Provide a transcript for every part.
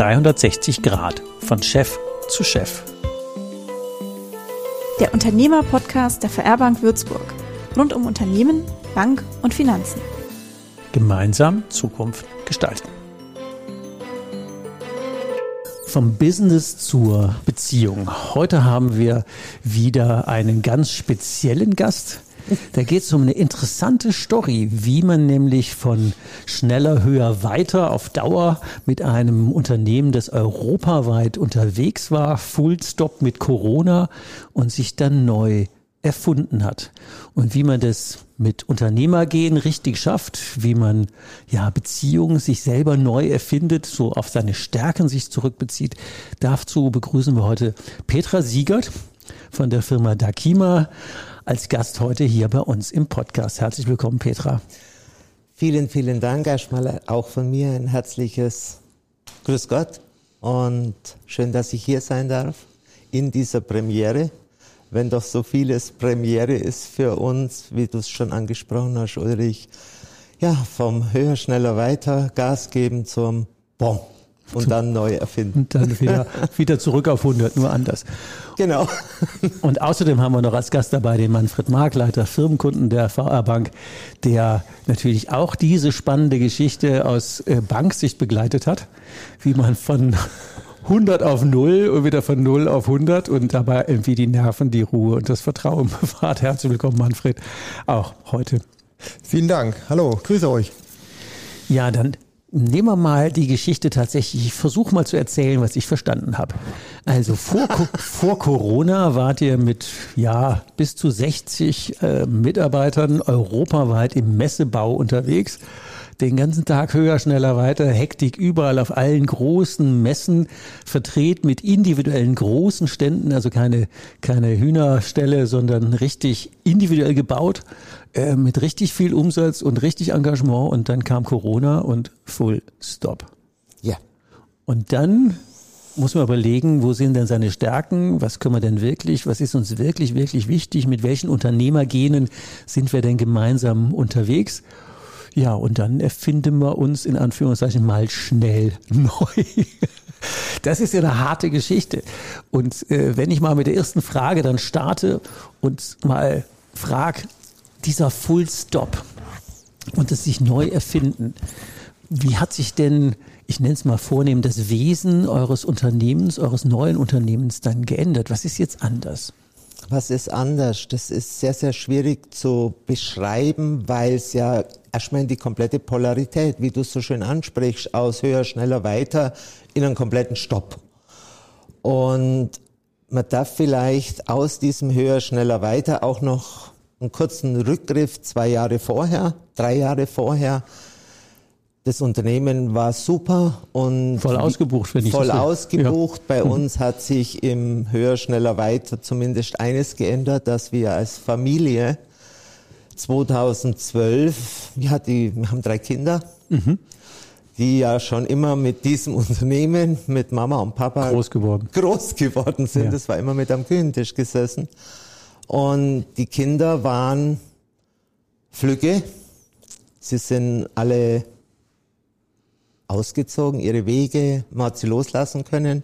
360 Grad von Chef zu Chef. Der Unternehmer-Podcast der VR Bank Würzburg. Rund um Unternehmen, Bank und Finanzen. Gemeinsam Zukunft gestalten. Vom Business zur Beziehung. Heute haben wir wieder einen ganz speziellen Gast. Da geht es um eine interessante Story, wie man nämlich von schneller, höher, weiter auf Dauer mit einem Unternehmen, das europaweit unterwegs war, Full Stop mit Corona und sich dann neu erfunden hat. Und wie man das mit Unternehmergehen richtig schafft, wie man ja Beziehungen sich selber neu erfindet, so auf seine Stärken sich zurückbezieht. Dazu begrüßen wir heute Petra Siegert von der Firma Dakima als Gast heute hier bei uns im Podcast. Herzlich willkommen, Petra. Vielen, vielen Dank erstmal auch von mir ein herzliches Grüß Gott und schön, dass ich hier sein darf in dieser Premiere. Wenn doch so vieles Premiere ist für uns, wie du es schon angesprochen hast, Ulrich, ja, vom höher, schneller, weiter, Gas geben zum Bom und dann neu erfinden. Und dann wieder, wieder zurück auf 100, nur anders. Genau. Und außerdem haben wir noch als Gast dabei den Manfred Markleiter, Firmenkunden der VR Bank, der natürlich auch diese spannende Geschichte aus äh, Banksicht begleitet hat, wie man von 100 auf 0 und wieder von 0 auf 100 und dabei irgendwie die Nerven, die Ruhe und das Vertrauen bewahrt. Herzlich willkommen, Manfred, auch heute. Vielen Dank. Hallo, grüße euch. Ja, dann Nehmen wir mal die Geschichte tatsächlich. Ich versuche mal zu erzählen, was ich verstanden habe. Also vor, vor Corona wart ihr mit ja bis zu 60 äh, Mitarbeitern europaweit im Messebau unterwegs den ganzen Tag höher, schneller, weiter, Hektik überall auf allen großen Messen verdreht mit individuellen großen Ständen, also keine, keine Hühnerstelle, sondern richtig individuell gebaut, äh, mit richtig viel Umsatz und richtig Engagement. Und dann kam Corona und Full Stop. Ja. Und dann muss man überlegen, wo sind denn seine Stärken, was können wir denn wirklich, was ist uns wirklich, wirklich wichtig, mit welchen Unternehmergenen sind wir denn gemeinsam unterwegs ja, und dann erfinden wir uns in Anführungszeichen mal schnell neu. Das ist ja eine harte Geschichte. Und äh, wenn ich mal mit der ersten Frage dann starte und mal frag, dieser Full Stop und das sich neu erfinden, wie hat sich denn, ich nenne es mal vornehm, das Wesen eures Unternehmens, eures neuen Unternehmens dann geändert? Was ist jetzt anders? Was ist anders? Das ist sehr, sehr schwierig zu beschreiben, weil es ja erstmal in die komplette Polarität, wie du es so schön ansprichst, aus höher, schneller, weiter in einen kompletten Stopp. Und man darf vielleicht aus diesem höher, schneller, weiter auch noch einen kurzen Rückgriff zwei Jahre vorher, drei Jahre vorher das Unternehmen war super und voll ausgebucht, wenn ich voll ausgebucht. Ja. Bei mhm. uns hat sich im höher, schneller, weiter zumindest eines geändert, dass wir als Familie 2012, wir, die, wir haben drei Kinder, mhm. die ja schon immer mit diesem Unternehmen, mit Mama und Papa groß geworden, groß geworden sind. Ja. Das war immer mit am Küchentisch gesessen. Und die Kinder waren Flügge. Sie sind alle ausgezogen, ihre Wege, man hat sie loslassen können.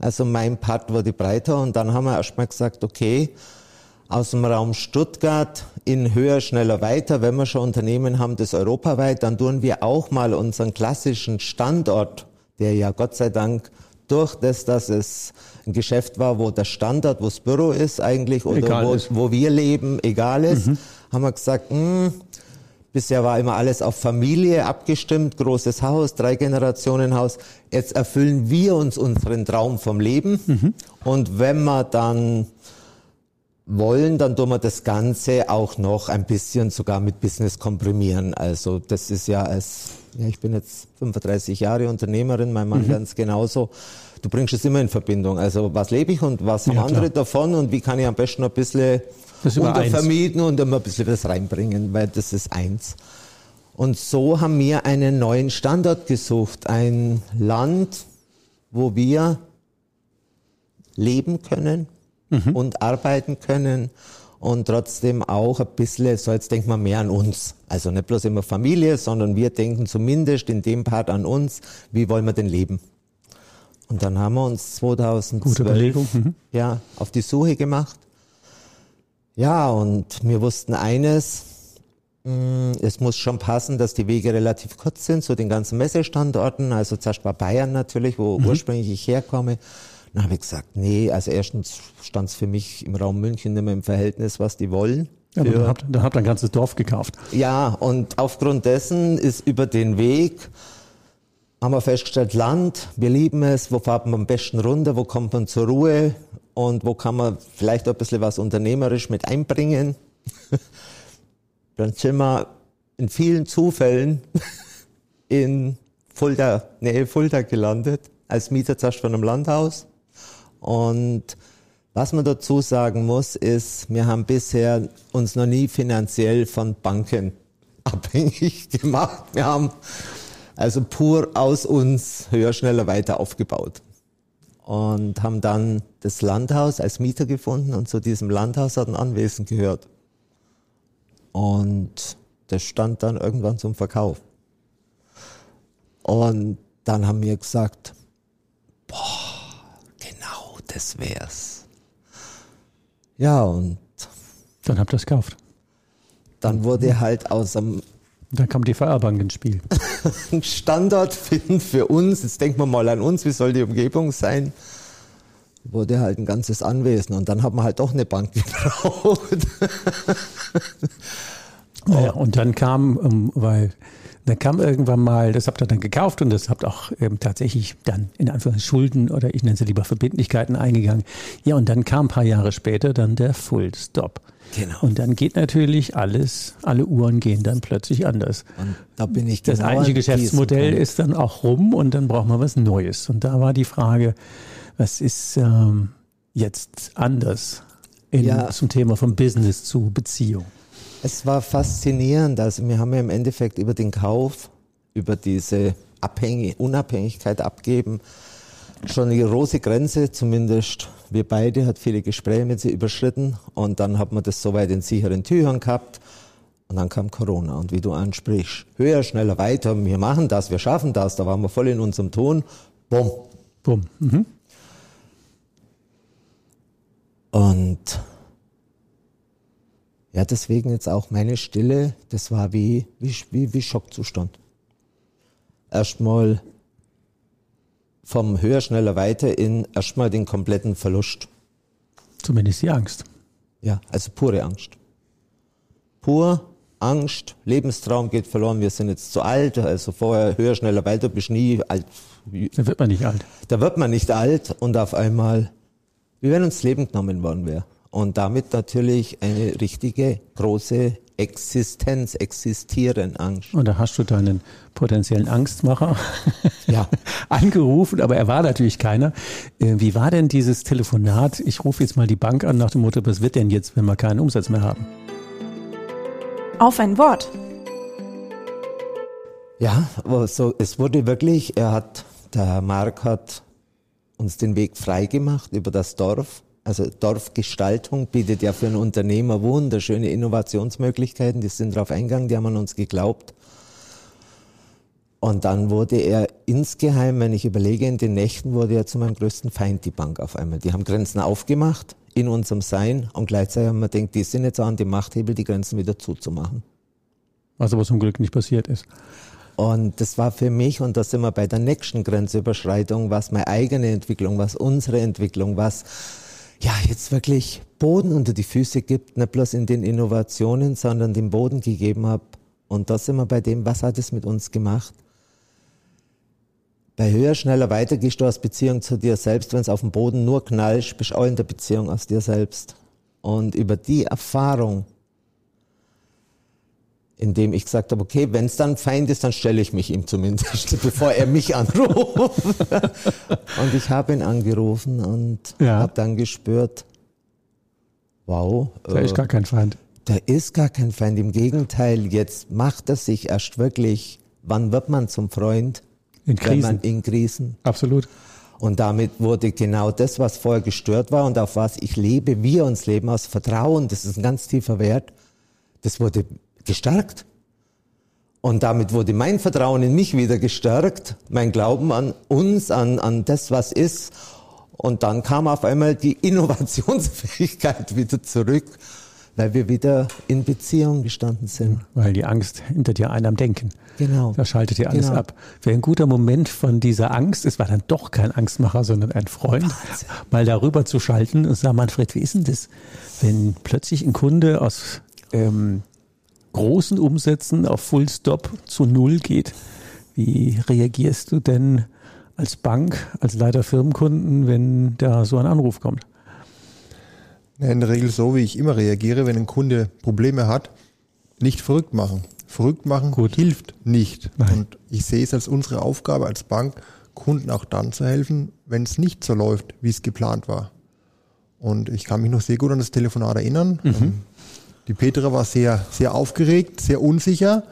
Also mein Part wurde breiter und dann haben wir erstmal gesagt, okay, aus dem Raum Stuttgart in höher, schneller, weiter, wenn wir schon Unternehmen haben, das europaweit, dann tun wir auch mal unseren klassischen Standort, der ja Gott sei Dank durch das, dass es ein Geschäft war, wo der Standort, wo das Büro ist eigentlich oder wo, wo, wir leben, egal ist, mhm. haben wir gesagt, mh, hm, Bisher war immer alles auf Familie abgestimmt, großes Haus, drei Generationen Haus. Jetzt erfüllen wir uns unseren Traum vom Leben. Mhm. Und wenn wir dann wollen, dann tun wir das Ganze auch noch ein bisschen sogar mit Business komprimieren. Also das ist ja als, ja, ich bin jetzt 35 Jahre Unternehmerin, mein Mann mhm. ganz genauso. Du bringst es immer in Verbindung. Also was lebe ich und was haben ja, andere davon und wie kann ich am besten ein bisschen das untervermieten und immer ein bisschen was reinbringen, weil das ist eins. Und so haben wir einen neuen Standort gesucht, ein Land, wo wir leben können mhm. und arbeiten können und trotzdem auch ein bisschen, so jetzt denkt man mehr an uns. Also nicht bloß immer Familie, sondern wir denken zumindest in dem Part an uns, wie wollen wir denn leben. Und dann haben wir uns 2012 Gute Überlegung. Mhm. ja, auf die Suche gemacht. Ja, und wir wussten eines, mh, es muss schon passen, dass die Wege relativ kurz sind zu den ganzen Messestandorten. Also zuerst war Bayern natürlich, wo ursprünglich ich herkomme. Dann habe ich gesagt, nee, also erstens stand es für mich im Raum München nicht mehr im Verhältnis, was die wollen. Ja, aber dann habt, dann habt ihr ein ganzes Dorf gekauft. ja, und aufgrund dessen ist über den Weg, haben wir festgestellt, Land, wir lieben es, wo fährt man am besten runter, wo kommt man zur Ruhe und wo kann man vielleicht ein bisschen was unternehmerisch mit einbringen. Dann sind wir in vielen Zufällen in Fulda, Nähe Fulda gelandet, als Mieter zuerst von einem Landhaus. Und was man dazu sagen muss, ist, wir haben bisher uns noch nie finanziell von Banken abhängig gemacht. Wir haben also pur aus uns höher, schneller, weiter aufgebaut. Und haben dann das Landhaus als Mieter gefunden und zu diesem Landhaus hat ein Anwesen gehört. Und das stand dann irgendwann zum Verkauf. Und dann haben wir gesagt, boah, genau das wär's. Ja, und Dann habt ihr es gekauft. dann wurde halt aus einem Dann kam die VR-Bank ins Spiel. Standort finden für uns, jetzt denken wir mal an uns, wie soll die Umgebung sein, wurde halt ein ganzes Anwesen und dann hat man halt doch eine Bank gebraucht. Naja, und dann kam, ähm, weil dann kam irgendwann mal, das habt ihr dann gekauft und das habt auch ähm, tatsächlich dann in Anführungszeichen Schulden oder ich nenne sie lieber Verbindlichkeiten eingegangen. Ja, und dann kam ein paar Jahre später dann der Full Stop. Genau. Und dann geht natürlich alles, alle Uhren gehen dann plötzlich anders. Und da bin ich Das genau eigentliche an diesem Geschäftsmodell ist dann auch rum und dann braucht man was Neues. Und da war die Frage, was ist ähm, jetzt anders in, Ja. zum Thema von Business zu Beziehung? Es war faszinierend. Also wir haben ja im Endeffekt über den Kauf, über diese Abhängig Unabhängigkeit abgeben, schon eine große Grenze, zumindest wir beide, hat viele Gespräche mit sie überschritten und dann hat man das soweit in sicheren Tüchern gehabt und dann kam Corona und wie du ansprichst, höher, schneller, weiter, wir machen das, wir schaffen das, da waren wir voll in unserem Ton, bumm. Bumm. Mhm. Und ja, deswegen jetzt auch meine Stille, das war wie, wie, wie, wie Schockzustand. Erstmal vom höher, schneller, weiter in erstmal den kompletten Verlust. Zumindest die Angst. Ja, also pure Angst. Pur Angst, Lebenstraum geht verloren, wir sind jetzt zu alt, also vorher höher, schneller, weiter, bist nie alt. Da wird man nicht alt. Da wird man nicht alt und auf einmal, wie wenn uns Leben genommen worden wäre. Und damit natürlich eine richtige große Existenz, Existieren Angst. Und da hast du deinen potenziellen Angstmacher Ja. angerufen, aber er war natürlich keiner. Äh, Wie war denn dieses Telefonat? Ich rufe jetzt mal die Bank an nach dem Motto, was wird denn jetzt, wenn wir keinen Umsatz mehr haben? Auf ein Wort. Ja, aber so, es wurde wirklich, er hat, der Herr Mark hat uns den Weg frei gemacht über das Dorf. Also Dorfgestaltung bietet ja für einen Unternehmer wunderschöne Innovationsmöglichkeiten. Die sind drauf eingegangen, die haben an uns geglaubt. Und dann wurde er insgeheim, wenn ich überlege, in den Nächten wurde er zu meinem größten Feind, die Bank auf einmal. Die haben Grenzen aufgemacht in unserem Sein und gleichzeitig haben wir gedacht, die sind jetzt an dem Machthebel, die Grenzen wieder zuzumachen. Was aber zum Glück nicht passiert ist. Und das war für mich, und da sind wir bei der nächsten Grenzüberschreitung, was meine eigene Entwicklung, was unsere Entwicklung, was ja jetzt wirklich Boden unter die Füße gibt, nicht bloß in den Innovationen, sondern den Boden gegeben habe. Und da sind wir bei dem, was hat es mit uns gemacht? Bei höher, schneller, weiter gehst du aus Beziehung zu dir selbst. Wenn es auf dem Boden nur knallst, bist du auch in der Beziehung aus dir selbst. Und über die Erfahrung, indem ich gesagt habe, okay, wenn es dann Feind ist, dann stelle ich mich ihm zumindest, bevor er mich anruft. und ich habe ihn angerufen und Ja. habe dann gespürt, wow, Da ist gar kein Feind. da ist gar kein Feind. Im Gegenteil, jetzt macht er sich erst wirklich, wann wird man zum Freund? In Wenn man Krisen. in Krisen. Absolut. Und damit wurde genau das, was vorher gestört war und auf was ich lebe, wir uns leben, aus Vertrauen, das ist ein ganz tiefer Wert, das wurde gestärkt. Und damit wurde mein Vertrauen in mich wieder gestärkt, mein Glauben an uns, an, an das, was ist. Und dann kam auf einmal die Innovationsfähigkeit wieder zurück, weil wir wieder in Beziehung gestanden sind. Weil die Angst hinter dir einem am Denken. Genau. Da schaltet ihr alles Genau. ab. Wäre ein guter Moment von dieser Angst, es war dann doch kein Angstmacher, sondern ein Freund, Wahnsinn. mal darüber zu schalten und sagen, Manfred, wie ist denn das, wenn plötzlich ein Kunde aus ähm, großen Umsätzen auf Full Stop zu Null geht? Wie reagierst du denn als Bank, als Leiter Firmenkunden, wenn da so ein Anruf kommt? In der Regel so, wie ich immer reagiere, wenn ein Kunde Probleme hat, nicht verrückt machen. Verrückt machen Gut. hilft nicht. Nein. Und ich sehe es als unsere Aufgabe als Bank, Kunden auch dann zu helfen, wenn es nicht so läuft, wie es geplant war. Und ich kann mich noch sehr gut an das Telefonat erinnern. Ähm, Die Petra war sehr, sehr aufgeregt, sehr unsicher.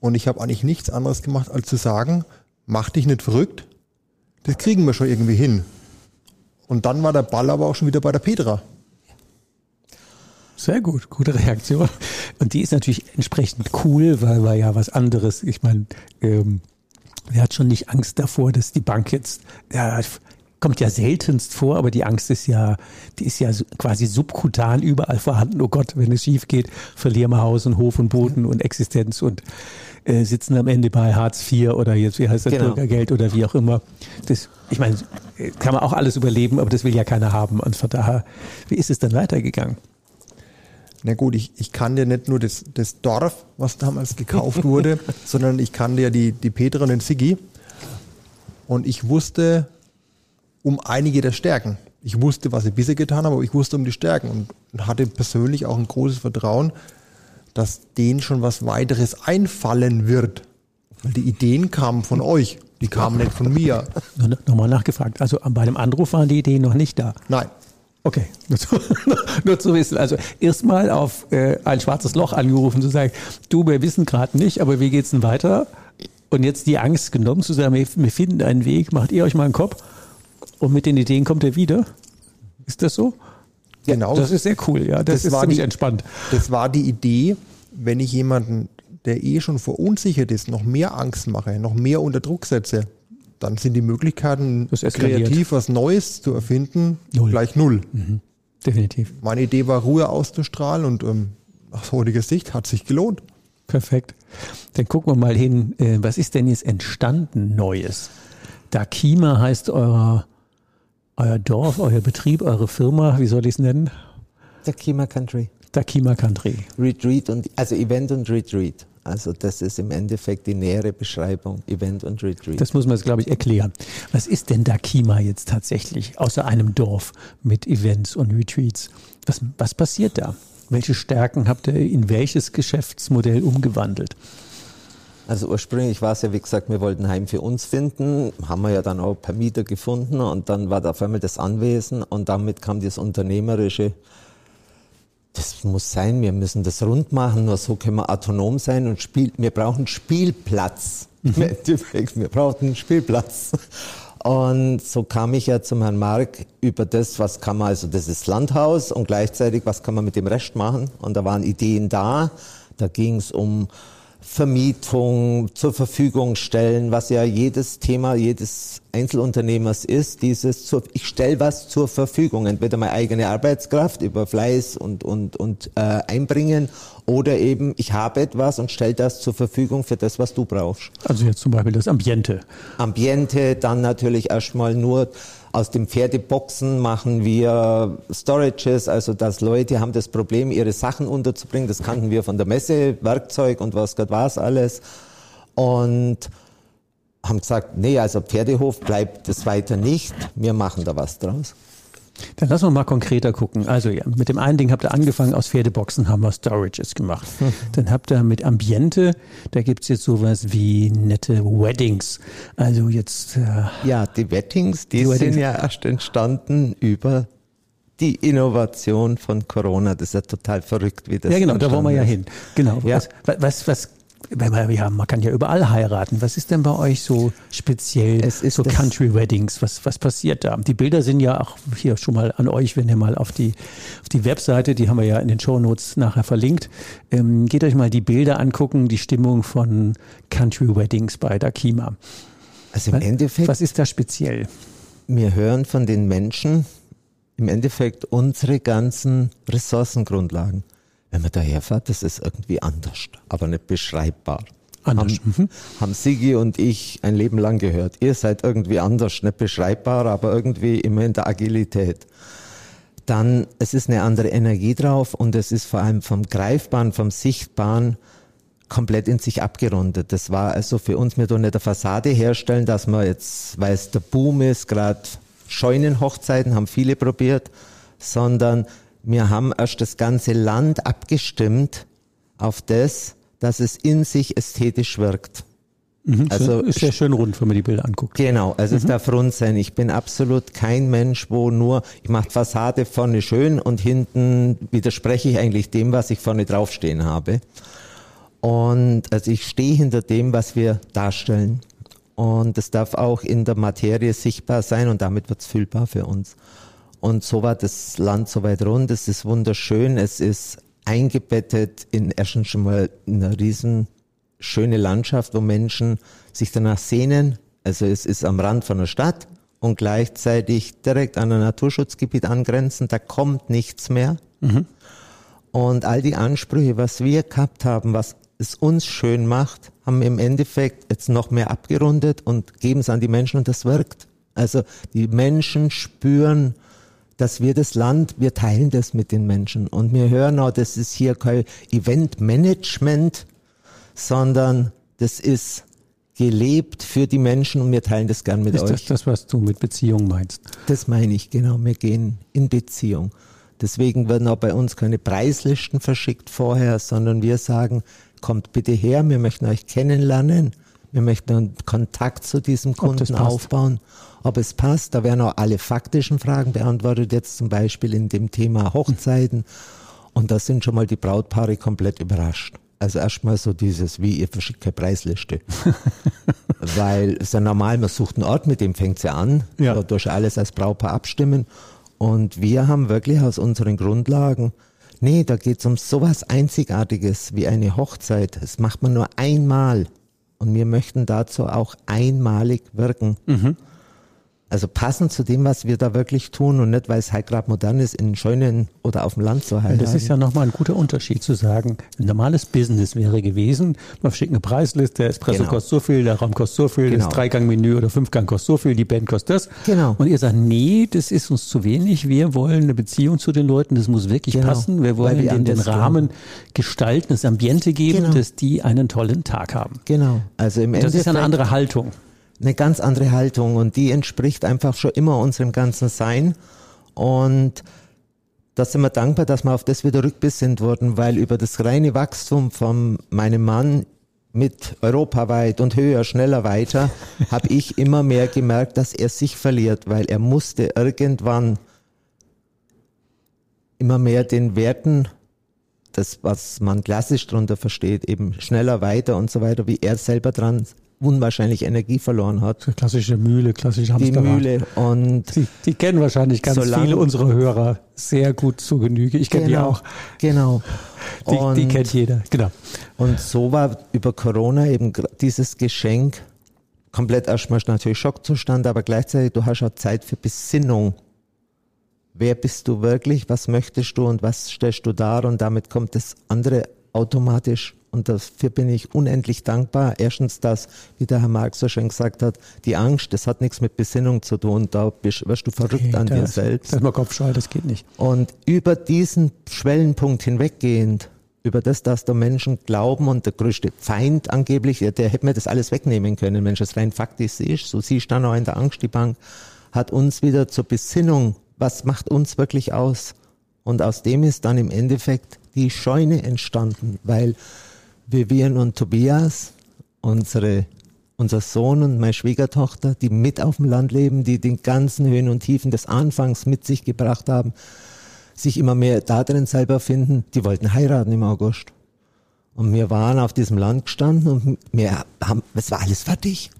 Und ich habe eigentlich nichts anderes gemacht, als zu sagen, mach dich nicht verrückt. Das kriegen wir schon irgendwie hin. Und dann war der Ball aber auch schon wieder bei der Petra. Sehr gut, gute Reaktion. Und die ist natürlich entsprechend cool, weil war ja was anderes. Ich meine, ähm, wer hat schon nicht Angst davor, dass die Bank jetzt, ja, kommt ja seltenst vor, aber die Angst ist ja, die ist ja quasi subkutan überall vorhanden. Oh Gott, wenn es schief geht, verlieren wir Haus und Hof und Boden und Existenz und äh, sitzen am Ende bei Hartz IV oder jetzt, wie heißt das, Genau. Bürgergeld oder wie auch immer. Das, ich meine, kann man auch alles überleben, aber das will ja keiner haben. Und von daher, wie ist es dann weitergegangen? Na gut, ich, ich kannte nicht nur das, das Dorf, was damals gekauft wurde, sondern ich kannte ja die, die Petra und den Siggi. Und ich wusste um einige der Stärken. Ich wusste, was sie bisher getan haben, aber ich wusste um die Stärken und, hatte persönlich auch ein großes Vertrauen, dass denen schon was weiteres einfallen wird. Weil die Ideen kamen von euch, die kamen nicht von mir. Nochmal nachgefragt. Also bei dem Anruf waren die Ideen noch nicht da. Nein, Okay, nur zu, nur zu wissen. Also erstmal auf äh, ein schwarzes Loch angerufen zu sagen, du, wir wissen gerade nicht, aber wie geht's denn weiter? Und jetzt die Angst genommen zu sagen, wir, wir finden einen Weg, macht ihr euch mal einen Kopf und mit den Ideen kommt er wieder. Ist das so? genau. Das ist sehr cool, ja. Das, Das ist war ziemlich die- entspannt. Das war die Idee, wenn ich jemanden, der eh schon verunsichert ist, noch mehr Angst mache, noch mehr unter Druck setze, dann sind die Möglichkeiten, kreativ was Neues zu erfinden, Null. gleich null. Definitiv. Meine Idee war, Ruhe auszustrahlen und ähm, aus heutiger Sicht hat sich gelohnt. Perfekt. Dann gucken wir mal hin, äh, was ist denn jetzt entstanden Neues? Dakima heißt euer, euer Dorf, euer Betrieb, eure Firma, wie soll ich es nennen? Der Kima Country. Dakima Country. Retreat und, also Event und Retreat. Also das ist im Endeffekt die nähere Beschreibung. Event und Retreat. Das muss man jetzt, glaube ich, erklären. Was ist denn Dakima jetzt tatsächlich, außer einem Dorf mit Events und Retreats? Was, was passiert da? Welche Stärken habt ihr in welches Geschäftsmodell umgewandelt? Also ursprünglich war es ja, wie gesagt, wir wollten ein Heim für uns finden, haben wir ja dann auch per Mieter gefunden und dann war da auf einmal das Anwesen und damit kam das Unternehmerische. Das muss sein, wir müssen das rund machen, nur so können wir autonom sein und spiel, wir brauchen Spielplatz. Endeffekt, wir brauchen einen Spielplatz. Und so kam ich ja zum Herrn Mark über das, was kann man, also das ist Landhaus und gleichzeitig, was kann man mit dem Rest machen. Und da waren Ideen da. Da ging es um Vermietung, zur Verfügung stellen, was ja jedes Thema jedes Einzelunternehmers ist, dieses zur, ich stelle was zur Verfügung, entweder meine eigene Arbeitskraft über Fleiß und, und, und äh, einbringen oder eben ich habe etwas und stelle das zur Verfügung für das, was du brauchst. Also jetzt zum Beispiel das Ambiente. Ambiente, dann natürlich erstmal nur aus dem Pferdeboxen machen wir Storages, also dass Leute haben das Problem, ihre Sachen unterzubringen. Das kannten wir von der Messe, Werkzeug und was Gott was alles. Und haben gesagt, nee, also Pferdehof bleibt das weiter nicht. Wir machen da was draus. Dann lassen wir mal konkreter gucken. Also ja, mit dem einen Ding habt ihr angefangen, aus Pferdeboxen haben wir Storages gemacht. Dann habt ihr mit Ambiente, da gibt's jetzt sowas wie nette Weddings. Also jetzt, äh, Ja, die Wettings, die, Die sind Weddings. ja erst entstanden über die Innovation von Corona. Das ist ja total verrückt, wie das ja genau, da wollen wir ja hin. Genau. Ja. Was, was, was wenn man, ja, man kann ja überall heiraten. Was ist denn bei euch so speziell, Es ist so Country Weddings? Was, was passiert da? Die Bilder sind ja auch hier schon mal an euch, wenn ihr mal auf die, auf die Webseite, die haben wir ja in den Shownotes nachher verlinkt. Ähm, geht euch mal die Bilder angucken, die Stimmung von Country Weddings bei Dakima. Also im Endeffekt, Was ist da speziell? wir hören von den Menschen im Endeffekt unsere ganzen Ressourcengrundlagen. Wenn man daher fährt, das ist irgendwie anders, aber nicht beschreibbar. Anders, mhm. Haben, haben Sigi und ich ein Leben lang gehört. Ihr seid irgendwie anders, nicht beschreibbar, aber irgendwie immer in der Agilität. Dann, es ist eine andere Energie drauf und es ist vor allem vom Greifbaren, vom Sichtbaren komplett in sich abgerundet. Das war also für uns, wir tun nicht eine Fassade herstellen, dass man jetzt, weil es der Boom ist, gerade Scheunenhochzeiten haben viele probiert, sondern wir haben erst das ganze Land abgestimmt auf das, dass es in sich ästhetisch wirkt. Also Also ist sehr schön rund, wenn man die Bilder anguckt. Genau, also es darf rund sein. Ich bin absolut kein Mensch, wo nur, ich mache Fassade vorne schön und hinten widerspreche ich eigentlich dem, was ich vorne draufstehen habe. Und also ich stehe hinter dem, was wir darstellen. Und es darf auch in der Materie sichtbar sein und damit wird es fühlbar für uns. Und so war das Land soweit rund. Es ist wunderschön. Es ist eingebettet in erstens schon mal eine riesen schöne Landschaft, wo Menschen sich danach sehnen. Also es ist am Rand von der Stadt und gleichzeitig direkt an ein Naturschutzgebiet angrenzend. Da kommt nichts mehr. Und all die Ansprüche, was wir gehabt haben, was es uns schön macht, haben wir im Endeffekt jetzt noch mehr abgerundet und geben es an die Menschen und das wirkt. Also die Menschen spüren, dass wir das Land, wir teilen das mit den Menschen und wir hören auch, das ist hier kein Eventmanagement, sondern das ist gelebt für die Menschen und wir teilen das gern mit Ist euch. das das, was du mit Beziehung meinst? Das meine ich, genau. Wir gehen in Beziehung. Deswegen werden auch bei uns keine Preislisten verschickt vorher, sondern wir sagen, kommt bitte her, wir möchten euch kennenlernen, wir möchten einen Kontakt zu diesem Kunden aufbauen. Ob es passt, da werden auch alle faktischen Fragen beantwortet, jetzt zum Beispiel in dem Thema Hochzeiten. Und da sind schon mal die Brautpaare komplett überrascht. Also erstmal so dieses, wie ihr verschickt keine Preisliste. Weil es ist ja normal, man sucht einen Ort, mit dem fängt sie an. Ja. Durch alles als Brautpaar abstimmen. Und wir haben wirklich aus unseren Grundlagen, nee, da geht es um sowas Einzigartiges wie eine Hochzeit. Das macht man nur einmal. Und wir möchten dazu auch einmalig wirken. Also passend zu dem, was wir da wirklich tun und nicht, weil es halt gerade modern ist, in Scheunen oder auf dem Land zu heiraten. Das ist ja nochmal ein guter Unterschied zu sagen, ein normales Business wäre gewesen, man schickt eine Preisliste, der Espresso Genau. kostet so viel, der Raum kostet so viel, Genau. das Dreigang-Menü oder Fünfgang kostet so viel, die Band kostet das. Genau. Und ihr sagt, nee, das ist uns zu wenig, wir wollen eine Beziehung zu den Leuten, das muss wirklich Genau. passen, wir wollen wir den, den Rahmen gestalten, das Ambiente geben, Genau. dass die einen tollen Tag haben. Genau. Also im Und das ist ja eine Endeffekt- andere Haltung. Eine ganz andere Haltung und die entspricht einfach schon immer unserem ganzen Sein. Und da sind wir dankbar, dass wir auf das wieder rückbesinnt wurden, weil über das reine Wachstum von meinem Mann mit europaweit und höher, schneller weiter, habe ich immer mehr gemerkt, dass er sich verliert, weil er musste irgendwann immer mehr den Werten, das, was man klassisch darunter versteht, eben schneller weiter und so weiter, wie er selber dran unwahrscheinlich Energie verloren hat. Klassische Mühle, klassische Die Hamsterrad. Mühle und Die, die kennen wahrscheinlich ganz viele unserer Hörer sehr gut zu Genüge. Ich kenne die genau, auch. genau. Die, und, die kennt jeder. Genau. und so war über Corona eben dieses Geschenk komplett erstmal natürlich Schockzustand, aber gleichzeitig du hast auch Zeit für Besinnung. Wer bist du wirklich? Was möchtest du und was stellst du dar? Und damit kommt das andere automatisch. Und dafür bin ich unendlich dankbar. Erstens das, wie der Herr Marx so schön gesagt hat, die Angst, das hat nichts mit Besinnung zu tun. Da bist, wirst du verrückt an dir das, selbst. Das ist mal Kopfscheu, das geht nicht. Und über diesen Schwellenpunkt hinweggehend, über das, dass der Menschen glauben und der größte Feind angeblich, der, der hätte mir das alles wegnehmen können, wenn es rein faktisch ist, so siehst du dann auch in der Angst, die Bank, hat uns wieder zur Besinnung, was macht uns wirklich aus? Und aus dem ist dann im Endeffekt die Scheune entstanden, weil Vivian und Tobias, unsere, unser Sohn und meine Schwiegertochter, die mit auf dem Land leben, die den ganzen Höhen und Tiefen des Anfangs mit sich gebracht haben, sich immer mehr da drin selber finden, die wollten heiraten im August. Und wir waren auf diesem Land gestanden und wir haben, es war alles fertig.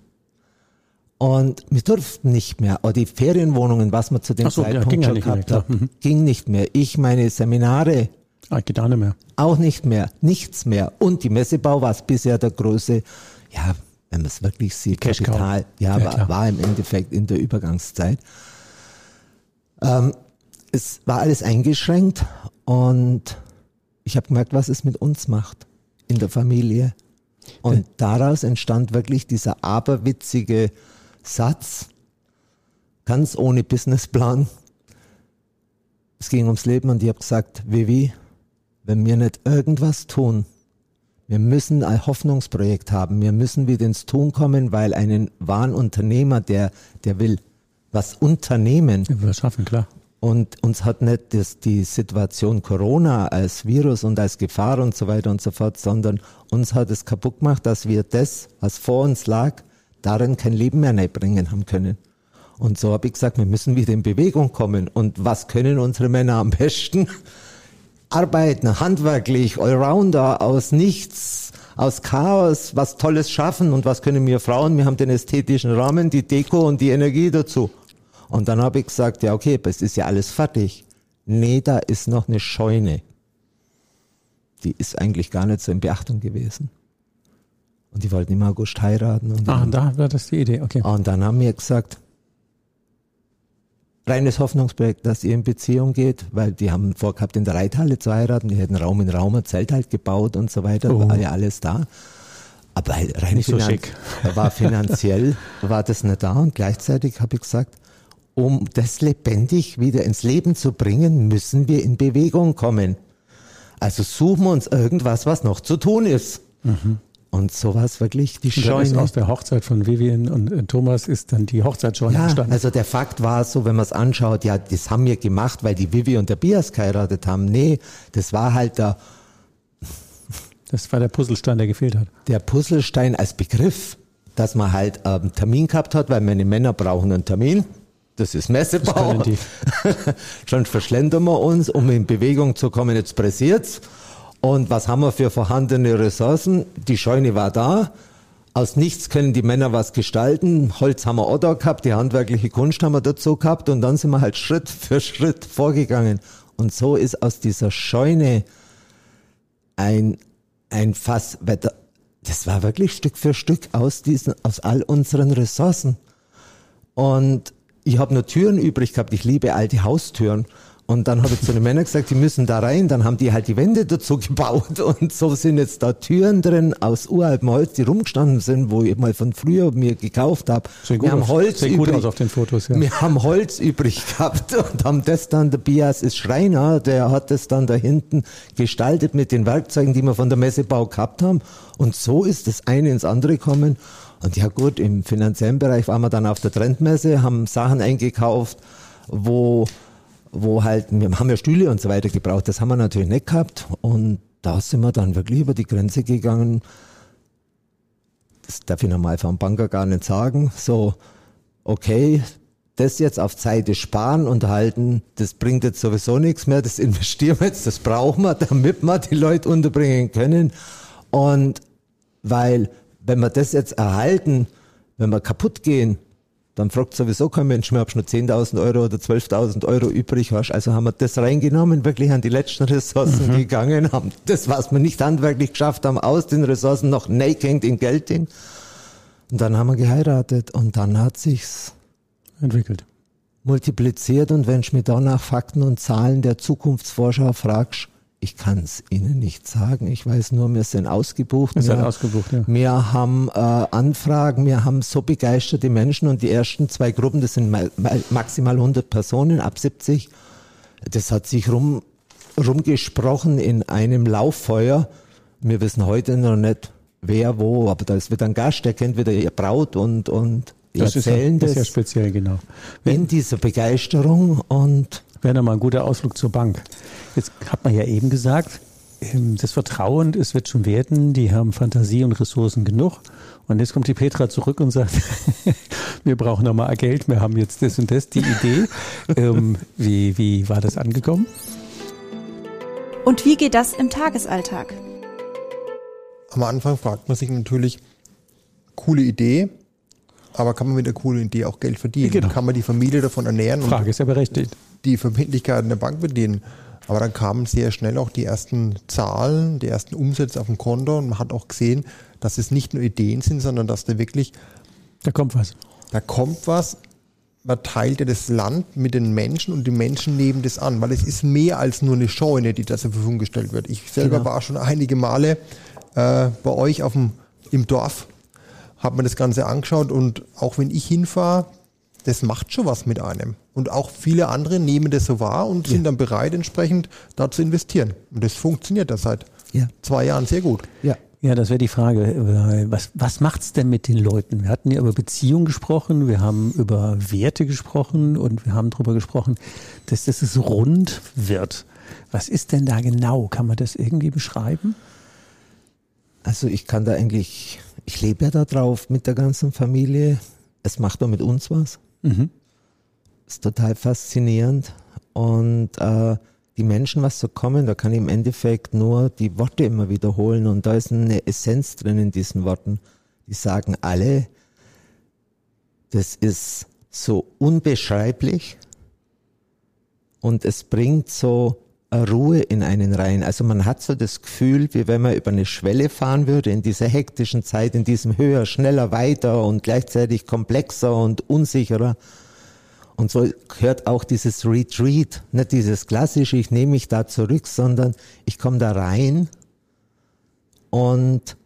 Und wir durften nicht mehr. Oder die Ferienwohnungen, was wir zu dem so, Zeitpunkt ja schon gehabt haben, Mhm. ging nicht mehr. Ich meine Seminare Ah, geht auch nicht mehr. auch nicht mehr, nichts mehr. Und die Messebau war bisher der große, ja, wenn man es wirklich sieht, Cash. Kapital, ja, Ja, war, war im Endeffekt in der Übergangszeit. Ähm, es war alles eingeschränkt und ich habe gemerkt, was es mit uns macht in der Familie. Und daraus entstand wirklich dieser aberwitzige Satz, ganz ohne Businessplan. Es ging ums Leben und ich habe gesagt, Vivi, wenn wir nicht irgendwas tun, wir müssen ein Hoffnungsprojekt haben, wir müssen wieder ins Tun kommen, weil einen wahren Unternehmer, der, der will was unternehmen Wir das schaffen, klar. und uns hat nicht das, die Situation Corona als Virus und als Gefahr und so weiter und so fort, sondern uns hat es kaputt gemacht, dass wir das, was vor uns lag, darin kein Leben mehr bringen haben können. Und so habe ich gesagt, wir müssen wieder in Bewegung kommen. Und was können unsere Männer am besten? Arbeiten, handwerklich, Allrounder, aus nichts, aus Chaos, was Tolles schaffen. Und was können wir Frauen? Wir haben den ästhetischen Rahmen, die Deko und die Energie dazu. Und dann habe ich gesagt, ja okay, es ist ja alles fertig. Nee, da ist noch eine Scheune. Die ist eigentlich gar nicht so in Beachtung gewesen. Und die wollten im August heiraten. Und Ah, da war das die Idee, okay. und dann haben wir gesagt, reines Hoffnungsprojekt, dass ihr in Beziehung geht, weil die haben vorgehabt, in der Reithalle zu heiraten, die hätten Raum in Raum ein Zelt halt gebaut und so weiter, Oh. war ja alles da. Aber halt rein Nicht so schick. war finanziell, war das nicht da und gleichzeitig habe ich gesagt, um das lebendig wieder ins Leben zu bringen, müssen wir in Bewegung kommen. Also suchen wir uns irgendwas, was noch zu tun ist. Und so war es wirklich die Und Scheune. aus der Hochzeit von Vivian und äh, Thomas ist dann die Hochzeitsscheune Ja, entstanden. also der Fakt war so, wenn man es anschaut, ja, das haben wir gemacht, weil die Vivi und der Bias geheiratet haben. Nee, das war halt der, das war der Puzzlestein, der gefehlt hat. der Puzzlestein als Begriff, dass man halt einen Termin gehabt hat, weil meine Männer brauchen einen Termin. Das ist Messebau. Das. Schon verschlendern wir uns, um in Bewegung zu kommen. Jetzt pressiert's. Und was haben wir für vorhandene Ressourcen? Die Scheune war da. Aus nichts können die Männer was gestalten. Holz haben wir auch da gehabt, die handwerkliche Kunst haben wir dazu gehabt und dann sind wir halt Schritt für Schritt vorgegangen. Und so ist aus dieser Scheune ein, ein Fass, weil da- das war wirklich Stück für Stück aus diesen, aus all unseren Ressourcen. Und ich habe nur Türen übrig gehabt. Ich liebe alte Haustüren. Und dann habe ich zu den Männern gesagt, die müssen da rein. Dann haben die halt die Wände dazu gebaut. Und so sind jetzt da Türen drin aus uraltem Holz, die rumgestanden sind, wo ich mal von früher mir gekauft habe. Wir haben. Holz Sieht gut übrig. aus auf den Fotos, ja. Wir haben Holz übrig gehabt und haben das dann, der Bias ist Schreiner, der hat das dann da hinten gestaltet mit den Werkzeugen, die wir von der Messebau gehabt haben. Und so ist das eine ins andere gekommen. Und ja gut, im finanziellen Bereich waren wir dann auf der Trendmesse, haben Sachen eingekauft, wo, wo halt, wir haben ja Stühle und so weiter gebraucht, das haben wir natürlich nicht gehabt. Und da sind wir dann wirklich über die Grenze gegangen. Das darf ich normal vom Banker gar nicht sagen. So, okay, das jetzt auf Seite sparen und halten, das bringt jetzt sowieso nichts mehr, das investieren wir jetzt, das brauchen wir, damit wir die Leute unterbringen können. Und weil, wenn wir das jetzt erhalten, wenn wir kaputt gehen, dann fragt sowieso kein Mensch mehr, ob du nur 10.000 Euro oder 12.000 Euro übrig hast. Also haben wir das reingenommen, wirklich an die letzten Ressourcen gegangen, haben das, was wir nicht handwerklich geschafft haben, aus den Ressourcen noch naked in Geld hin. Und dann haben wir geheiratet und dann hat sich's Entwickelt. multipliziert und wenn du mir da nach Fakten und Zahlen der Zukunftsvorschau fragst, ich kann es Ihnen nicht sagen. Ich weiß nur, wir sind ausgebucht. Wir, ausgebucht, ja. wir haben äh, Anfragen, wir haben so begeisterte Menschen und die ersten zwei Gruppen, das sind ma ma maximal 100 Personen ab 70. Das hat sich rum, rumgesprochen in einem Lauffeuer. Wir wissen heute noch nicht, wer wo, aber da ist wieder ein Gast, der kennt wieder ihr Braut und, und Das ist ja, erzählen das ist ja das speziell, genau. in dieser Begeisterung und Wäre nochmal ein guter Ausflug zur Bank. Jetzt hat man ja eben gesagt, ähm, das Vertrauen, es wird schon werden, die haben Fantasie und Ressourcen genug. Und jetzt kommt die Petra zurück und sagt, wir brauchen nochmal Geld, wir haben jetzt das und das, die Idee. ähm, wie, wie war das angekommen? Und wie geht das im Tagesalltag? am Anfang fragt man sich natürlich, coole Idee, aber kann man mit der coolen Idee auch Geld verdienen? Genau. Kann man die Familie davon ernähren Frage ist ja berechtigt. Die Verbindlichkeiten der Bank bedienen? Aber dann kamen sehr schnell auch die ersten Zahlen, die ersten Umsätze auf dem Konto und man hat auch gesehen, dass es nicht nur Ideen sind, sondern dass da wirklich, Da kommt was. da kommt was, man teilt ja das Land mit den Menschen und die Menschen nehmen das an, weil es ist mehr als nur eine Scheune, die da zur Verfügung gestellt wird. Ich selber Genau. war schon einige Male äh, bei euch auf dem, im Dorf, habe mir das Ganze angeschaut und auch wenn ich hinfahre, das macht schon was mit einem. Und auch viele andere nehmen das so wahr und sind dann bereit, entsprechend da zu investieren. Und das funktioniert da seit Ja. zwei Jahren sehr gut. Ja. Ja, das wäre die Frage. äh, Was, was macht's denn mit den Leuten? Wir hatten ja über Beziehungen gesprochen, wir haben über Werte gesprochen und wir haben darüber gesprochen, dass das es rund wird. Was ist denn da genau? Kann man das irgendwie beschreiben? Also ich kann da eigentlich, ich lebe ja da drauf mit der ganzen Familie. Es macht doch mit uns was. Mhm. Ist total faszinierend. Und äh, die Menschen, was so kommen, da kann ich im Endeffekt nur die Worte immer wiederholen. Und da ist eine Essenz drin in diesen Worten. Die sagen alle, das ist so unbeschreiblich und es bringt so eine Ruhe in einen rein. Also man hat so das Gefühl, wie wenn man über eine Schwelle fahren würde in dieser hektischen Zeit, in diesem höher, schneller, weiter und gleichzeitig komplexer und unsicherer. Und so gehört auch dieses Retreat, nicht dieses klassische, ich nehme mich da zurück, sondern ich komme da rein und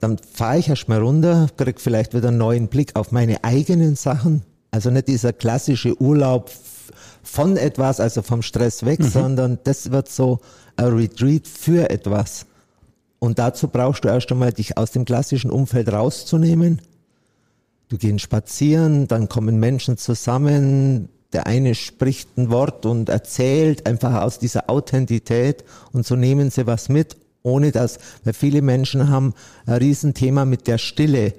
dann fahre ich erstmal runter, krieg vielleicht wieder einen neuen Blick auf meine eigenen Sachen. Also nicht dieser klassische Urlaub von etwas, also vom Stress weg, sondern das wird so ein Retreat für etwas. Und dazu brauchst du erst einmal, dich aus dem klassischen Umfeld rauszunehmen. Du gehst spazieren, dann kommen Menschen zusammen, der eine spricht ein Wort und erzählt einfach aus dieser Authentität und so nehmen sie was mit, ohne dass, weil viele Menschen haben ein Riesenthema mit der Stille.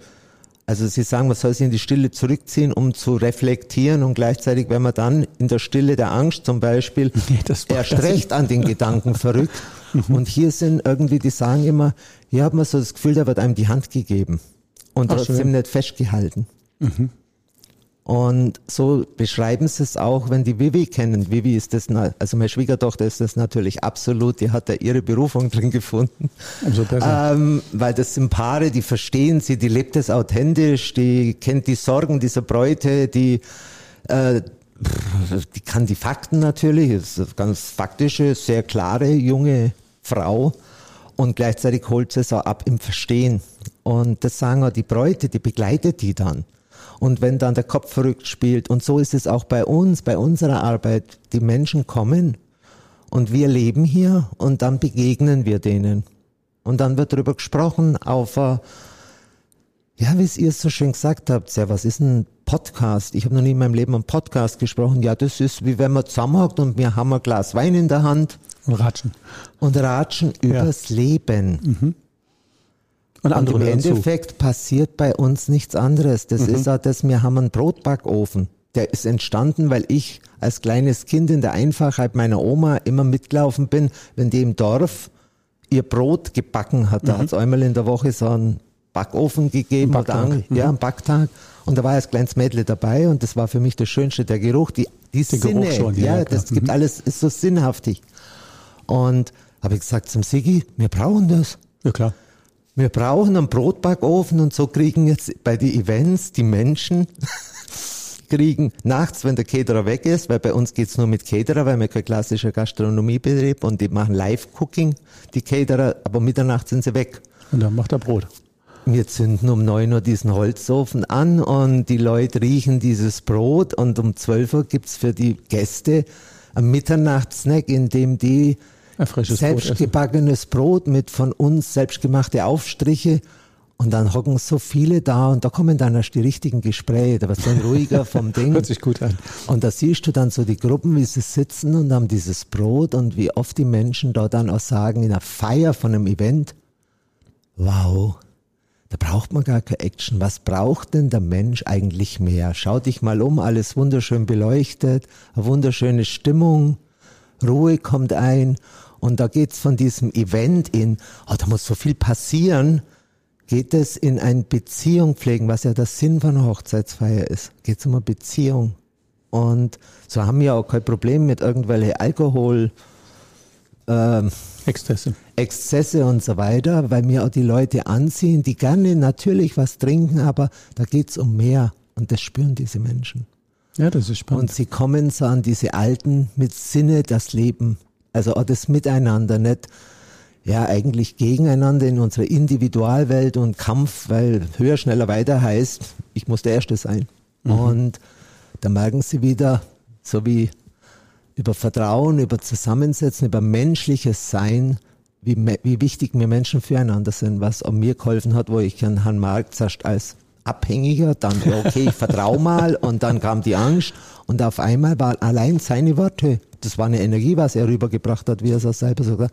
Also sie sagen, man soll sich in die Stille zurückziehen, um zu reflektieren und gleichzeitig, wenn man dann in der Stille der Angst zum Beispiel Nee, das macht erst das recht an den Gedanken verrückt. Und hier sind irgendwie, die sagen immer, hier hat man so das Gefühl, da wird einem die Hand gegeben und Ach, trotzdem schön. nicht festgehalten. Und so beschreiben sie es auch, wenn die Vivi kennen. Vivi ist das, also meine Schwiegertochter ist das natürlich absolut, die hat da ihre Berufung drin gefunden. Umso besser. Ähm, weil das sind Paare, die verstehen sie, die lebt es authentisch, die kennt die Sorgen dieser Bräute, die, äh, die kann die Fakten natürlich, ist eine ganz faktische, sehr klare junge Frau und gleichzeitig holt sie es auch ab im Verstehen. Und das sagen auch die Bräute, die begleitet die dann. Und wenn dann der Kopf verrückt spielt, und so ist es auch bei uns, bei unserer Arbeit, die Menschen kommen und wir leben hier und dann begegnen wir denen. Und dann wird darüber gesprochen auf, äh, ja, wie es ihr so schön gesagt habt, ja, was ist ein Podcast? Ich habe noch nie in meinem Leben einen Podcast gesprochen. Ja, das ist wie wenn man zusammenhockt und wir haben ein Glas Wein in der Hand Und ratschen. und ratschen übers Leben. Und Und andere im hören zu. Endeffekt passiert bei uns nichts anderes. Das ist auch das, wir haben einen Brotbackofen. Der ist entstanden, weil ich als kleines Kind in der Einfachheit meiner Oma immer mitgelaufen bin, wenn die im Dorf ihr Brot gebacken hat. Da hat es einmal in der Woche so einen Backofen gegeben. Ein oder Backtag. an- Ja, einen Backtag. Und da war als kleines Mädle dabei und das war für mich das Schönste, der Geruch, die, die Geruch Sinne. schon, ja, ja, das gibt alles, ist so sinnhaftig. Und habe ich gesagt zum Sigi, wir brauchen das. Ja, klar. Wir brauchen einen Brotbackofen und so kriegen jetzt bei den Events die Menschen kriegen nachts, wenn der Caterer weg ist, weil bei uns geht's nur mit Caterer, weil wir kein klassischer Gastronomiebetrieb und die machen Live-Cooking, die Caterer, aber Mitternacht sind sie weg. Und dann macht er Brot. Wir zünden um 9 Uhr diesen Holzofen an und die Leute riechen dieses Brot und um 12 Uhr gibt's für die Gäste einen Mitternachtssnack, in dem die Brot selbstgebackenes Brot mit von uns selbstgemachte Aufstriche und dann hocken so viele da und da kommen dann erst die richtigen Gespräche, da wird so ein ruhiger vom Ding. Hört sich gut an. Und da siehst du dann so die Gruppen, wie sie sitzen und haben dieses Brot und wie oft die Menschen da dann auch sagen, in einer Feier von einem Event, wow, da braucht man gar keine Action. Was braucht denn der Mensch eigentlich mehr? Schau dich mal um, alles wunderschön beleuchtet, eine wunderschöne Stimmung. Ruhe kommt ein und da geht's von diesem Event in, oh, da muss so viel passieren, geht es in ein Beziehung pflegen, was ja der Sinn von einer Hochzeitsfeier ist. Geht's um eine Beziehung. Und so haben wir auch kein Problem mit irgendwelchen Alkohol, ähm, Exzesse. Exzesse und so weiter, weil mir auch die Leute anziehen, die gerne natürlich was trinken, aber da geht's um mehr und das spüren diese Menschen. Ja, das ist spannend. Und sie kommen so an diese Alten mit Sinne das Leben, also auch das Miteinander, nicht ja eigentlich gegeneinander in unserer Individualwelt und Kampf, weil höher, schneller, weiter heißt, ich muss der Erste sein. Mhm. Und da merken sie wieder, so wie über Vertrauen, über Zusammensetzen, über menschliches Sein, wie, wie wichtig wir Menschen füreinander sind, was auch mir geholfen hat, wo ich an Herrn Mark zuerst als Abhängiger, dann, okay, ich vertraue mal und dann kam die Angst und auf einmal war allein seine Worte, das war eine Energie, was er rübergebracht hat, wie er es auch selber sogar,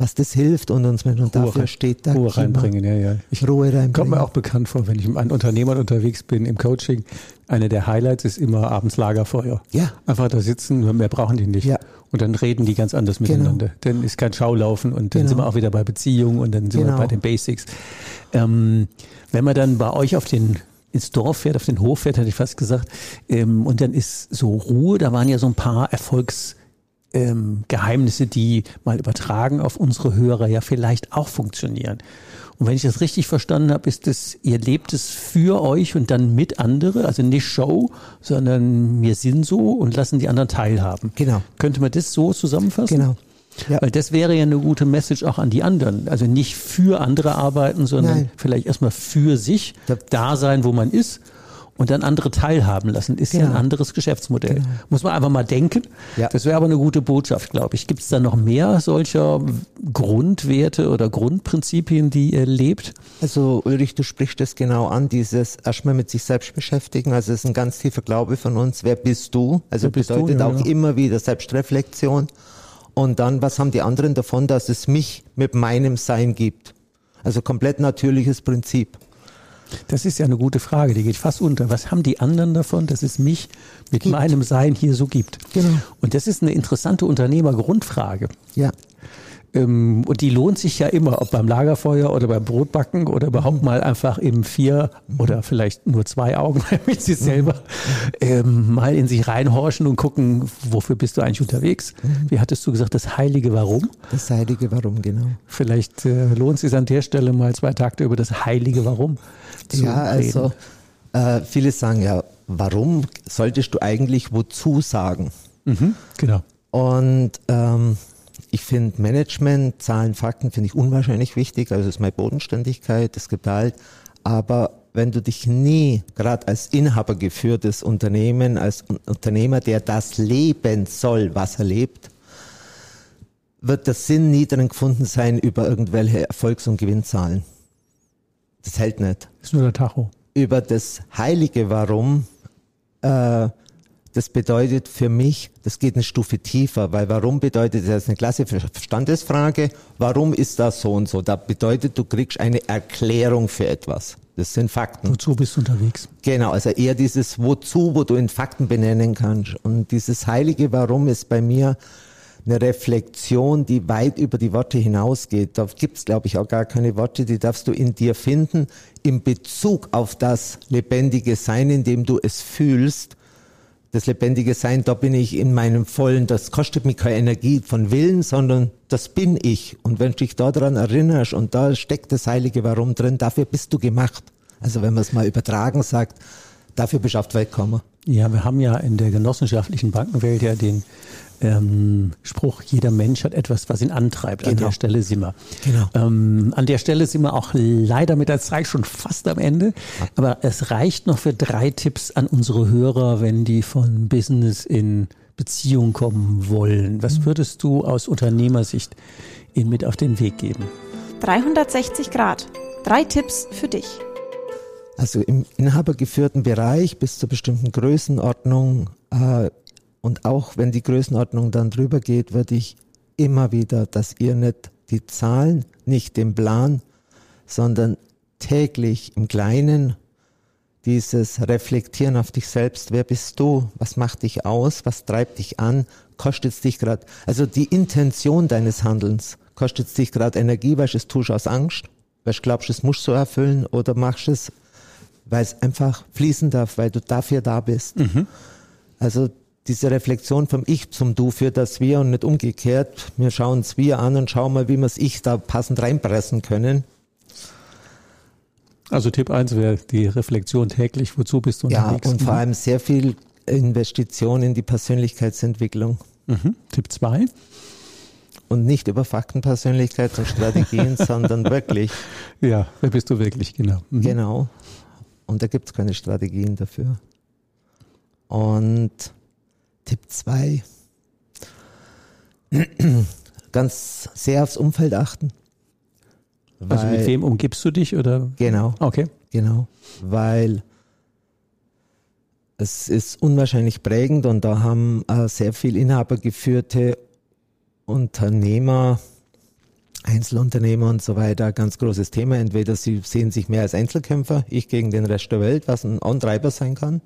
was das hilft und uns Menschen, dafür steht da Ruhe reinbringen, ja, ja. Ich, Ruhe reinbringen. Kommt mir auch bekannt vor, wenn ich an Unternehmern unterwegs bin im Coaching. Eine der Highlights ist immer abends Lagerfeuer. Ja. Einfach da sitzen, mehr brauchen die nicht. Ja. Und dann reden die ganz anders miteinander. Dann ist kein Schaulaufen und dann Genau. sind wir auch wieder bei Beziehungen und dann sind wir Genau. bei den Basics. Ähm, wenn man dann bei euch auf den ins Dorf fährt, auf den Hof fährt, hätte ich fast gesagt, ähm, und dann ist so Ruhe, da waren ja so ein paar Erfolgs ähm, Geheimnisse, die mal übertragen auf unsere Hörer ja vielleicht auch funktionieren. Und wenn ich das richtig verstanden habe, ist es, ihr lebt es für euch und dann mit andere, also nicht Show, sondern wir sind so und lassen die anderen teilhaben. Genau. Könnte man das so zusammenfassen? Genau. Ja. Weil das wäre ja eine gute Message auch an die anderen. Also nicht für andere arbeiten, sondern Nein. vielleicht erstmal für sich da sein, wo man ist und dann andere teilhaben lassen. Ist ja Genau. ein anderes Geschäftsmodell. Muss man einfach mal denken. Ja. Das wäre aber eine gute Botschaft, glaube ich. Gibt es da noch mehr solcher Grundwerte oder Grundprinzipien, die ihr lebt? Also Ulrich, du sprichst das genau an, dieses erstmal mit sich selbst beschäftigen. Also es ist ein ganz tiefer Glaube von uns. Wer bist du? Also Wer bist du? bedeutet Ja, auch ja. immer wieder Selbstreflexion. Und dann, was haben die anderen davon, dass es mich mit meinem Sein gibt? Also komplett natürliches Prinzip. Das ist ja eine gute Frage, die geht fast unter. Was haben die anderen davon, dass es mich mit Gibt. meinem Sein hier so gibt? Genau. Und das ist eine interessante Unternehmergrundfrage. Ja. Ähm, und die lohnt sich ja immer, ob beim Lagerfeuer oder beim Brotbacken oder überhaupt mal einfach im vier oder vielleicht nur zwei Augen mit sich selber ähm, mal in sich reinhorchen und gucken, wofür bist du eigentlich unterwegs? Wie hattest du gesagt, das heilige Warum? Das heilige Warum, genau. Vielleicht äh, lohnt es sich an der Stelle mal zwei Takte über das heilige Warum zu ja, also reden. äh, viele sagen ja, warum solltest du eigentlich wozu sagen? Mhm, genau. Und ähm, ich finde Management, Zahlen, Fakten finde ich unwahrscheinlich wichtig. Also es ist meine Bodenständigkeit, es gibt halt. Aber wenn du dich nie, gerade als Inhaber geführtes Unternehmen, als Un- Unternehmer, der das leben soll, was er lebt, wird der Sinn nie darin gefunden sein über irgendwelche Erfolgs- und Gewinnzahlen. Das hält nicht Ist nur der Tacho. über das heilige Warum, äh, das bedeutet für mich, das geht eine Stufe tiefer, weil warum bedeutet, das ist eine klassische Verstandesfrage, warum ist das so und so? Da bedeutet, du kriegst eine Erklärung für etwas. Das sind Fakten. Wozu bist du unterwegs? Genau, also eher dieses Wozu, wo du in Fakten benennen kannst. Und dieses heilige Warum ist bei mir eine Reflexion, die weit über die Worte hinausgeht. Da gibt's, glaube ich, auch gar keine Worte, die darfst du in dir finden, in Bezug auf das lebendige Sein, in dem du es fühlst. Das lebendige Sein, da bin ich in meinem vollen, das kostet mir keine Energie von Willen, sondern das bin ich. Und wenn du dich daran erinnerst und da steckt das heilige Warum drin, dafür bist du gemacht. Also wenn man es mal übertragen sagt, dafür bist du auf die Welt gekommen. Ja, wir haben ja in der genossenschaftlichen Bankenwelt ja den ähm, Spruch, jeder Mensch hat etwas, was ihn antreibt. An Genau. der Stelle sind wir. Genau. Ähm, an der Stelle sind wir auch leider mit der Zeit schon fast am Ende. Aber es reicht noch für drei Tipps an unsere Hörer, wenn die von Business in Beziehung kommen wollen. Was würdest du aus Unternehmersicht ihnen mit auf den Weg geben? 360 Grad. Drei Tipps für dich. Also im inhabergeführten Bereich bis zur bestimmten Größenordnung äh, und auch wenn die Größenordnung dann drüber geht, würde ich immer wieder, dass ihr nicht die Zahlen, nicht den Plan, sondern täglich im Kleinen dieses Reflektieren auf dich selbst. Wer bist du? Was macht dich aus? Was treibt dich an? Kostet es dich gerade? Also die Intention deines Handelns. Kostet es dich gerade Energie, weil du es tust aus Angst? Weil du glaubst, es musst du erfüllen oder machst es, weil es einfach fließen darf, weil du dafür da bist. Mhm. Also diese Reflexion vom Ich zum Du für das Wir und nicht umgekehrt. Wir schauen es Wir an und schauen mal, wie wir es Ich da passend reinpressen können. Also Tipp 1 wäre die Reflexion täglich, wozu bist du unterwegs? Ja, und vor allem sehr viel Investition in die Persönlichkeitsentwicklung. Mhm. Tipp 2? Und nicht über Faktenpersönlichkeit und Strategien, sondern wirklich. Ja, wer bist du wirklich, genau. Mhm. Genau. Und da gibt es keine Strategien dafür. Und Tipp 2, ganz sehr aufs Umfeld achten. Also mit wem umgibst du dich oder? Genau. Okay. Genau. Weil es ist unwahrscheinlich prägend und da haben äh, sehr viel inhabergeführte Unternehmer, Einzelunternehmer und so weiter ein ganz großes Thema. Entweder sie sehen sich mehr als Einzelkämpfer, ich gegen den Rest der Welt, was ein Antreiber sein kann,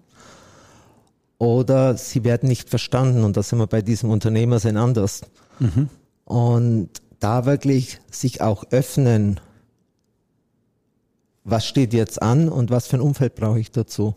oder sie werden nicht verstanden und da sind wir bei diesem Unternehmer sein anders. Mhm. Und da wirklich sich auch öffnen, was steht jetzt an und was für ein Umfeld brauche ich dazu.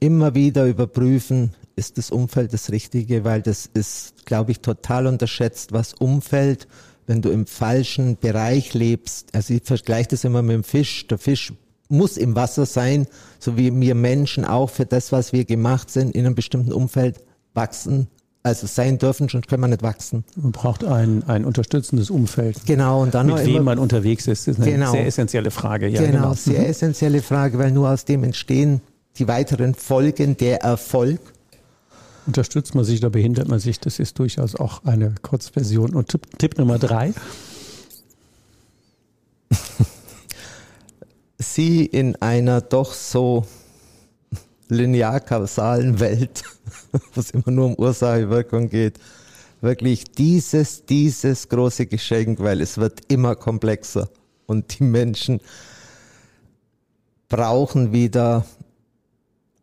Immer wieder überprüfen, ist das Umfeld das Richtige, weil das ist, glaube ich, total unterschätzt, was Umfeld, wenn du im falschen Bereich lebst. Also ich vergleiche das immer mit dem Fisch. Der Fisch muss im Wasser sein, so wie wir Menschen auch für das, was wir gemacht sind, in einem bestimmten Umfeld wachsen, also sein dürfen, sonst können wir nicht wachsen. Man braucht ein, ein unterstützendes Umfeld. Genau, und dann mit wem man unterwegs ist, ist eine genau, sehr essentielle Frage. Ja, genau, genau. sehr mhm. essentielle Frage, weil nur aus dem entstehen die weiteren Folgen der Erfolg. Unterstützt man sich oder behindert man sich, das ist durchaus auch eine Kurzversion. Und Tipp, Tipp Nummer drei. Sie in einer doch so linear-kausalen Welt, wo es immer nur um Ursache-Wirkung geht, wirklich dieses, dieses große Geschenk, weil es wird immer komplexer und die Menschen brauchen wieder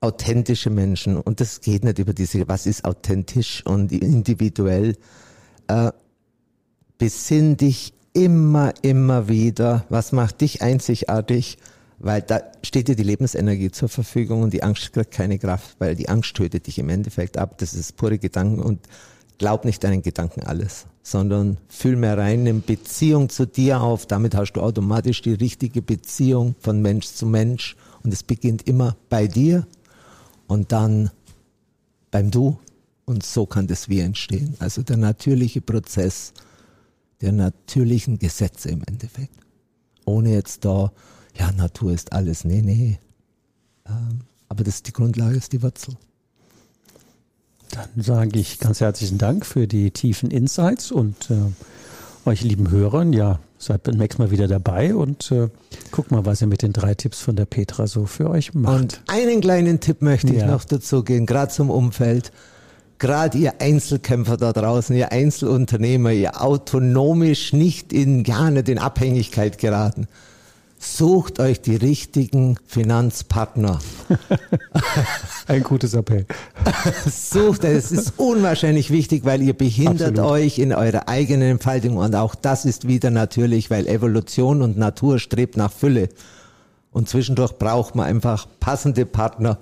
authentische Menschen und das geht nicht über diese, was ist authentisch und individuell. Äh, besinn dich immer, immer wieder, was macht dich einzigartig weil da steht dir die Lebensenergie zur Verfügung und die Angst kriegt keine Kraft, weil die Angst tötet dich im Endeffekt ab. Das ist pure Gedanken und glaub nicht deinen Gedanken alles, sondern fühl mehr rein, in Beziehung zu dir auf. Damit hast du automatisch die richtige Beziehung von Mensch zu Mensch und es beginnt immer bei dir und dann beim Du und so kann das Wir entstehen. Also der natürliche Prozess der natürlichen Gesetze im Endeffekt. Ohne jetzt da ja, Natur ist alles. Nee, nee. Ähm, aber das ist die Grundlage, ist die Wurzel. Dann sage ich ganz herzlichen Dank für die tiefen Insights und äh, euch lieben Hörern, ja, seid beim nächsten Mal wieder dabei und äh, guck mal, was ihr mit den drei Tipps von der Petra so für euch macht. Und einen kleinen Tipp möchte ich noch dazu gehen, gerade zum Umfeld. Gerade ihr Einzelkämpfer da draußen, ihr Einzelunternehmer, ihr autonomisch nicht in, nicht in Abhängigkeit geraten sucht euch die richtigen Finanzpartner. Ein gutes Appell. sucht, es ist unwahrscheinlich wichtig, weil ihr behindert Absolut. euch in eurer eigenen Entfaltung und auch das ist wieder natürlich, weil Evolution und Natur strebt nach Fülle. Und zwischendurch braucht man einfach passende Partner,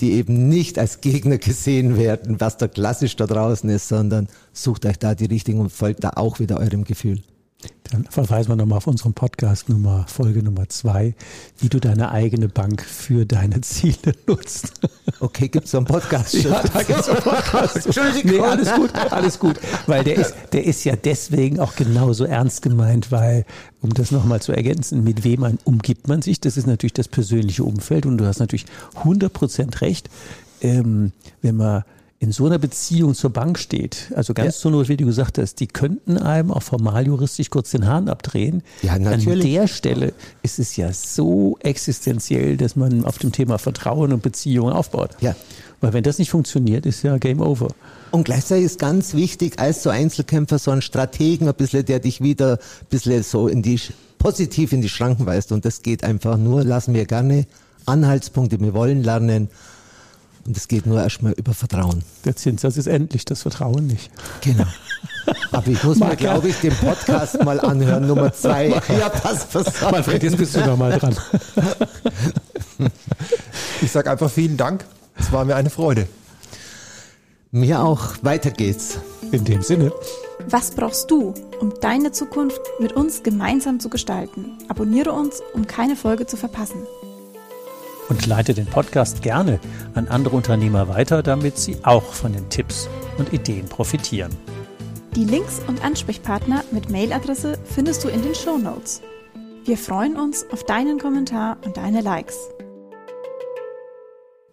die eben nicht als Gegner gesehen werden, was da klassisch da draußen ist, sondern sucht euch da die richtigen und folgt da auch wieder eurem Gefühl. Dann verweisen wir nochmal auf unseren Podcast Nummer, Folge Nummer zwei, wie du deine eigene Bank für deine Ziele nutzt. Okay, gibt es so einen Podcast? ja, da gibt es einen Podcast. Entschuldigung. Nee, alles gut, alles gut. Weil der ist, der ist ja deswegen auch genauso ernst gemeint, weil, um das nochmal zu ergänzen, mit wem man umgibt man sich, das ist natürlich das persönliche Umfeld und du hast natürlich 100% recht, ähm, wenn man in so einer Beziehung zur Bank steht, also ganz ja. zur Not, wie du gesagt hast, die könnten einem auch formal juristisch kurz den Hahn abdrehen. Ja, natürlich. An der Stelle ist es ja so existenziell, dass man auf dem Thema Vertrauen und Beziehungen aufbaut. Ja. Weil wenn das nicht funktioniert, ist ja Game Over. Und gleichzeitig ist ganz wichtig, als so Einzelkämpfer so ein Strategen, ein bisschen, der dich wieder ein bisschen so in die positiv in die Schranken weist. Und das geht einfach nur, lassen wir gerne Anhaltspunkte, wir wollen lernen. Und es geht nur erstmal über Vertrauen. Der Zinssatz ist endlich, das Vertrauen nicht. Genau. Aber ich muss mir, glaube ich, den Podcast mal anhören, Nummer zwei. Ja, pass, pass auf. Manfred, jetzt bist du noch mal dran. Ich sage einfach vielen Dank. Es war mir eine Freude. Mir auch. Weiter geht's. In dem Sinne. Was brauchst du, um deine Zukunft mit uns gemeinsam zu gestalten? Abonniere uns, um keine Folge zu verpassen. Und leite den Podcast gerne an andere Unternehmer weiter, damit sie auch von den Tipps und Ideen profitieren. Die Links und Ansprechpartner mit Mailadresse findest du in den Show Notes. Wir freuen uns auf deinen Kommentar und deine Likes.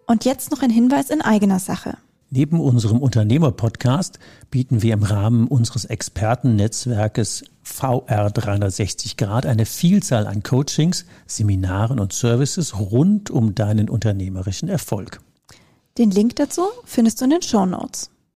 Und jetzt noch ein Hinweis in eigener Sache. Neben unserem Unternehmer-Podcast bieten wir im Rahmen unseres Expertennetzwerkes VR 360 Grad eine Vielzahl an Coachings, Seminaren und Services rund um deinen unternehmerischen Erfolg. Den Link dazu findest du in den Show Notes.